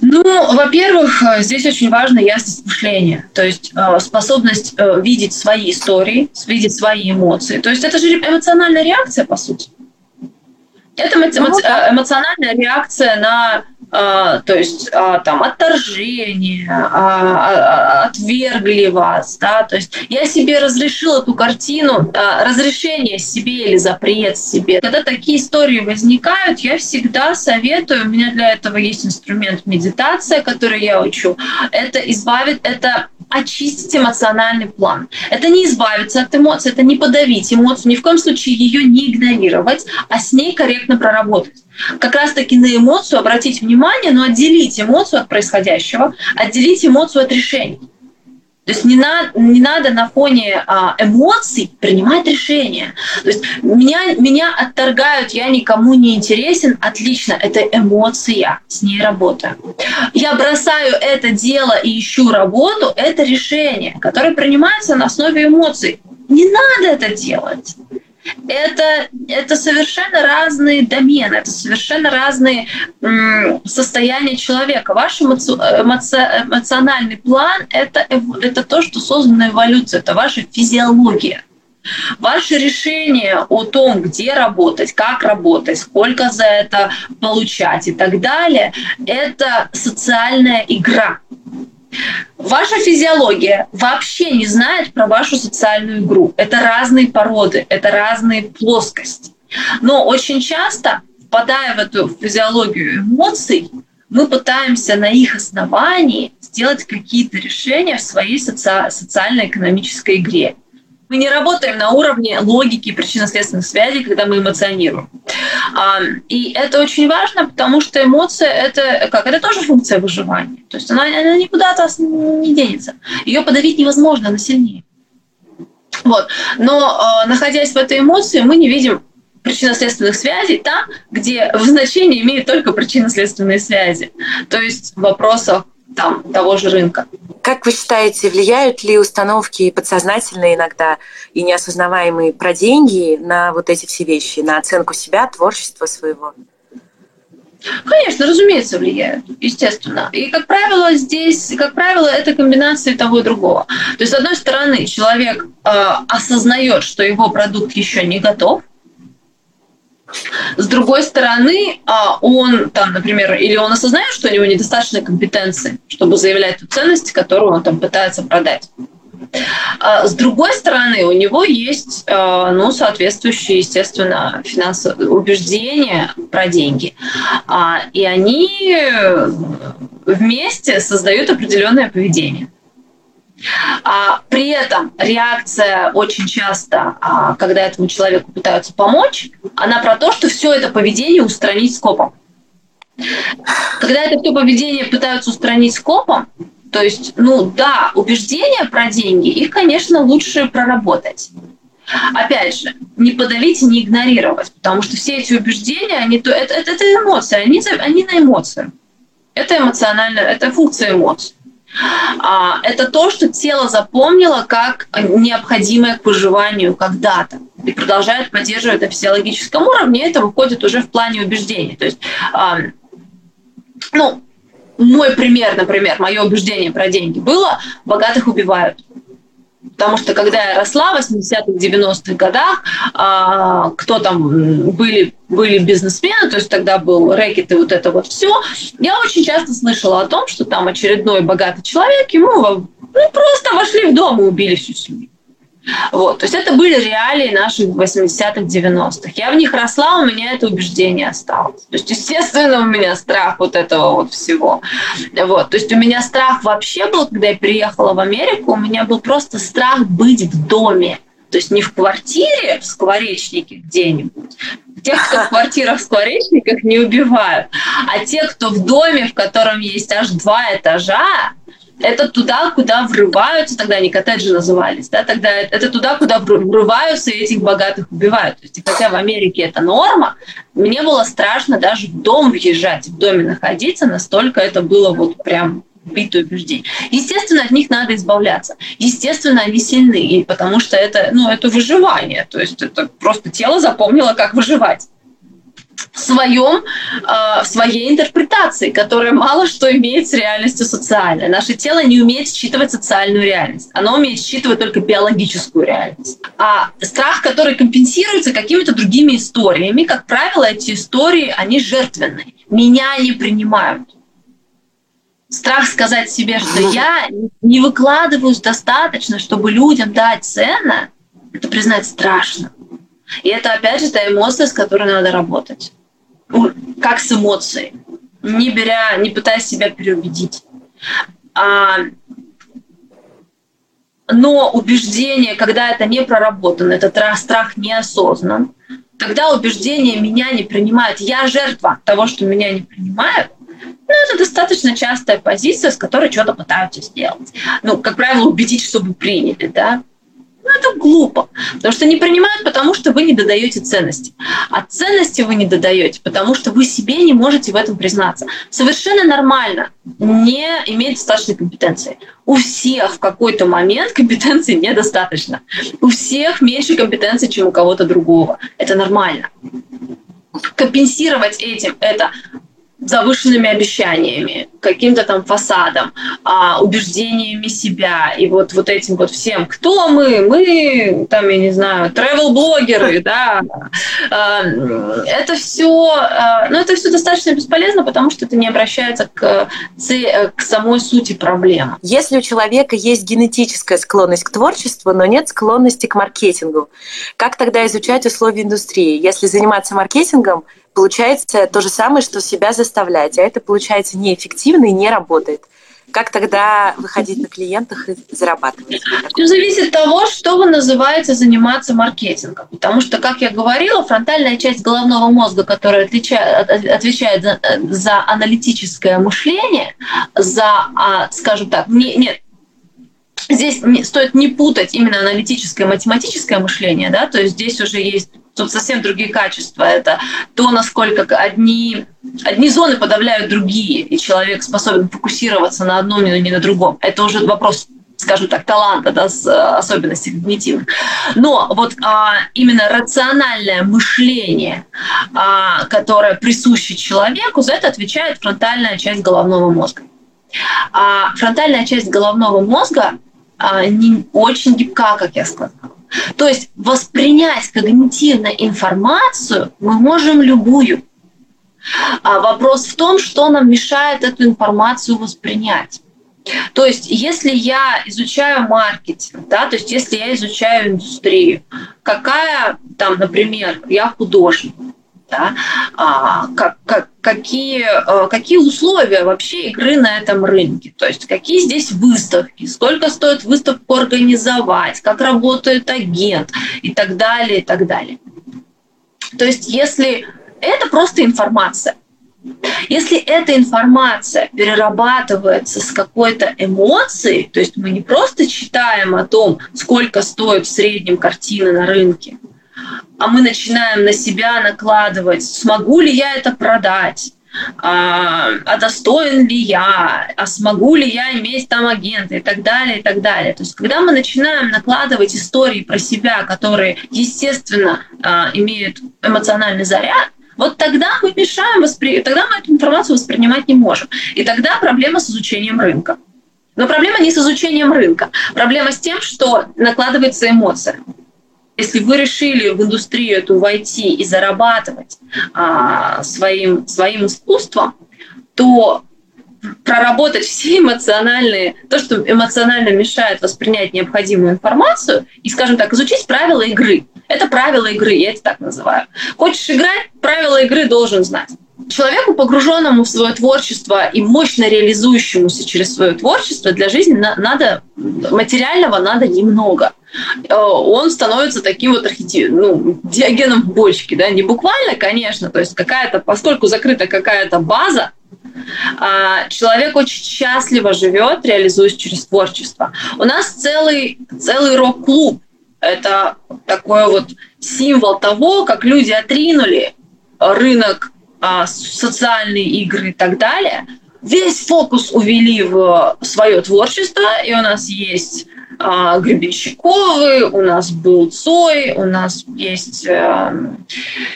Ну, во-первых, здесь очень важна ясность мышления, то есть э, способность э, видеть свои истории, видеть свои эмоции. То есть это же эмоциональная реакция, по сути. Это ну э, эмоциональная реакция на то есть а, там отторжение, а, отвергли вас, да, то есть я себе разрешила эту картину, разрешение себе или запрет себе. Когда такие истории возникают, я всегда советую, у меня для этого есть инструмент медитация, который я учу, это избавит, это очистить эмоциональный план. Это не избавиться от эмоций, это не подавить эмоцию, ни в коем случае ее не игнорировать, а с ней корректно проработать как раз-таки на эмоцию обратить внимание, но отделить эмоцию от происходящего, отделить эмоцию от решений. То есть не, на, не надо на фоне а, эмоций принимать решения. То есть меня, меня отторгают, я никому не интересен, отлично, это эмоция, с ней работаю. Я бросаю это дело и ищу работу, это решение, которое принимается на основе эмоций. Не надо это делать это, это совершенно разные домены, это совершенно разные м, состояния человека. Ваш эмоци, эмоци, эмоциональный план это, это то, что создано эволюцией, это ваша физиология. Ваше решение о том, где работать, как работать, сколько за это получать и так далее, это социальная игра. Ваша физиология вообще не знает про вашу социальную игру. Это разные породы, это разные плоскости. Но очень часто, впадая в эту физиологию эмоций, мы пытаемся на их основании сделать какие-то решения в своей соци- социально-экономической игре. Мы не работаем на уровне логики причинно-следственных связей, когда мы эмоционируем. И это очень важно, потому что эмоция это как это тоже функция выживания. То есть она, она никуда от вас не денется. Ее подавить невозможно, она сильнее. Вот. Но а, находясь в этой эмоции, мы не видим причинно-следственных связей там, где в значении имеют только причинно-следственные связи. То есть в вопросах там, того же рынка. Как вы считаете, влияют ли установки подсознательные иногда и неосознаваемые про деньги на вот эти все вещи, на оценку себя, творчества своего? Конечно, разумеется, влияют, естественно. И, как правило, здесь, как правило, это комбинация того и другого. То есть, с одной стороны, человек э, осознает, что его продукт еще не готов, с другой стороны, а, он там, например, или он осознает, что у него недостаточно компетенции, чтобы заявлять ту ценность, которую он там пытается продать. А с другой стороны, у него есть а, ну, соответствующие, естественно, финансовые убеждения про деньги. И они вместе создают определенное поведение. А при этом реакция очень часто, а, когда этому человеку пытаются помочь, она про то, что все это поведение устранить скопом. Когда это все поведение пытаются устранить скопом, то есть, ну да, убеждения про деньги, их, конечно, лучше проработать. Опять же, не подавить и не игнорировать, потому что все эти убеждения, они, то, это, это, это эмоции, они, они на эмоции. Это эмоциональная, это функция эмоций. А, это то, что тело запомнило как необходимое к выживанию когда-то и продолжает поддерживать на физиологическом уровне, это выходит уже в плане убеждений. То есть, ну, мой пример, например, мое убеждение про деньги было «богатых убивают». Потому что когда я росла в 80-х, 90-х годах, а, кто там были, были бизнесмены, то есть тогда был рэкет и вот это вот все, я очень часто слышала о том, что там очередной богатый человек, ему ну, просто вошли в дом и убили всю семью. Вот, то есть это были реалии наших 80-х, 90-х. Я в них росла, у меня это убеждение осталось. То есть, естественно, у меня страх вот этого вот всего. Вот, то есть у меня страх вообще был, когда я приехала в Америку, у меня был просто страх быть в доме. То есть не в квартире, в скворечнике где-нибудь. Тех, кто в квартирах, в скворечниках не убивают. А те, кто в доме, в котором есть аж два этажа, это туда, куда врываются, тогда они коттеджи назывались, да, тогда это туда, куда врываются и этих богатых убивают. То есть, хотя в Америке это норма, мне было страшно даже в дом въезжать, в доме находиться, настолько это было вот прям битое убеждение. Естественно, от них надо избавляться. Естественно, они сильны, потому что это, ну, это выживание. То есть это просто тело запомнило, как выживать в, своем, а, в своей интерпретации, которая мало что имеет с реальностью социальной. Наше тело не умеет считывать социальную реальность. Оно умеет считывать только биологическую реальность. А страх, который компенсируется какими-то другими историями, как правило, эти истории, они жертвенные. Меня не принимают. Страх сказать себе, что я не выкладываюсь достаточно, чтобы людям дать ценно, это признать страшно. И это, опять же, та эмоция, с которой надо работать. Как с эмоцией. Не беря, не пытаясь себя переубедить. А, но убеждение, когда это не проработано, этот страх не осознан, тогда убеждение меня не принимают. Я жертва того, что меня не принимают. Ну, это достаточно частая позиция, с которой что-то пытаются сделать. Ну, как правило, убедить, чтобы приняли, да. Ну, это глупо. Потому что не принимают, потому что вы не додаете ценности. А ценности вы не додаете, потому что вы себе не можете в этом признаться. Совершенно нормально не иметь достаточной компетенции. У всех в какой-то момент компетенции недостаточно. У всех меньше компетенции, чем у кого-то другого. Это нормально. Компенсировать этим это завышенными обещаниями, каким-то там фасадом, а, убеждениями себя и вот, вот этим вот всем. Кто мы? Мы, там, я не знаю, travel-блогеры, да. А, это все, а, ну, это все достаточно бесполезно, потому что это не обращается к, к самой сути проблемы. Если у человека есть генетическая склонность к творчеству, но нет склонности к маркетингу, как тогда изучать условия индустрии? Если заниматься маркетингом, получается то же самое, что себя заставлять, а это получается неэффективно и не работает. Как тогда выходить на клиентах и зарабатывать? Все зависит от того, что вы называете заниматься маркетингом. Потому что, как я говорила, фронтальная часть головного мозга, которая отвечает за, за аналитическое мышление, за, а, скажем так, не, нет, здесь не, стоит не путать именно аналитическое и математическое мышление, да, то есть здесь уже есть тут совсем другие качества. Это то, насколько одни, одни зоны подавляют другие, и человек способен фокусироваться на одном, но не на другом. Это уже вопрос скажем так, таланта, да, с особенностями когнитивных. Но вот а, именно рациональное мышление, а, которое присуще человеку, за это отвечает фронтальная часть головного мозга. А фронтальная часть головного мозга не очень гибка, как я сказала. То есть воспринять когнитивно информацию мы можем любую. А вопрос в том, что нам мешает эту информацию воспринять. То есть, если я изучаю маркетинг, да, то есть, если я изучаю индустрию, какая там, например, я художник, да, а, как, как, какие, а, какие условия вообще игры на этом рынке, то есть какие здесь выставки, сколько стоит выставку организовать, как работает агент? И так далее, и так далее. То есть если это просто информация, если эта информация перерабатывается с какой-то эмоцией, то есть мы не просто читаем о том, сколько стоит в среднем картина на рынке, а мы начинаем на себя накладывать, смогу ли я это продать, а, а достоин ли я, а смогу ли я иметь там агента и так далее, и так далее. То есть, когда мы начинаем накладывать истории про себя, которые, естественно, а, имеют эмоциональный заряд, вот тогда мы мешаем, воспри... тогда мы эту информацию воспринимать не можем. И тогда проблема с изучением рынка. Но проблема не с изучением рынка. Проблема с тем, что накладывается эмоция. Если вы решили в индустрию эту войти и зарабатывать а, своим, своим искусством, то проработать все эмоциональные, то, что эмоционально мешает воспринять необходимую информацию, и, скажем так, изучить правила игры. Это правила игры, я это так называю. Хочешь играть, правила игры должен знать. Человеку, погруженному в свое творчество и мощно реализующемуся через свое творчество, для жизни надо материального надо немного. Э, он становится таким вот архитив... ну, диагеном в бочке, да, не буквально, конечно, то есть какая-то, поскольку закрыта какая-то база, а, человек очень счастливо живет, реализуясь через творчество. У нас целый, целый рок-клуб. Это такой вот символ того, как люди отринули рынок, а, социальные игры и так далее. Весь фокус увели в свое творчество, и у нас есть а, Гребенщиковы, у нас был Цой, у нас есть, э,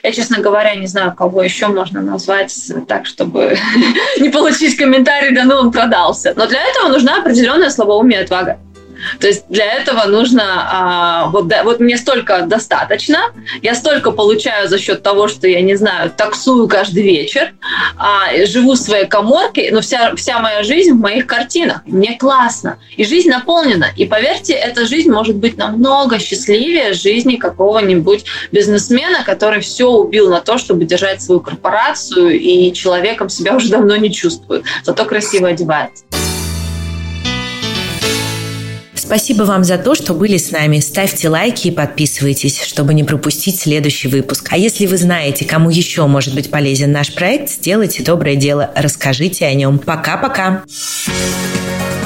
я, честно говоря, не знаю, кого еще можно назвать так, чтобы не получить комментарий, да ну он продался. Но для этого нужна определенная слабоумие отвага. То есть для этого нужно, а, вот, да, вот мне столько достаточно, я столько получаю за счет того, что я, не знаю, таксую каждый вечер, а, живу в своей коморке, но вся, вся моя жизнь в моих картинах. Мне классно. И жизнь наполнена. И поверьте, эта жизнь может быть намного счастливее жизни какого-нибудь бизнесмена, который все убил на то, чтобы держать свою корпорацию, и человеком себя уже давно не чувствует, зато красиво одевается. Спасибо вам за то, что были с нами. Ставьте лайки и подписывайтесь, чтобы не пропустить следующий выпуск. А если вы знаете, кому еще может быть полезен наш проект, сделайте доброе дело, расскажите о нем. Пока-пока! Thank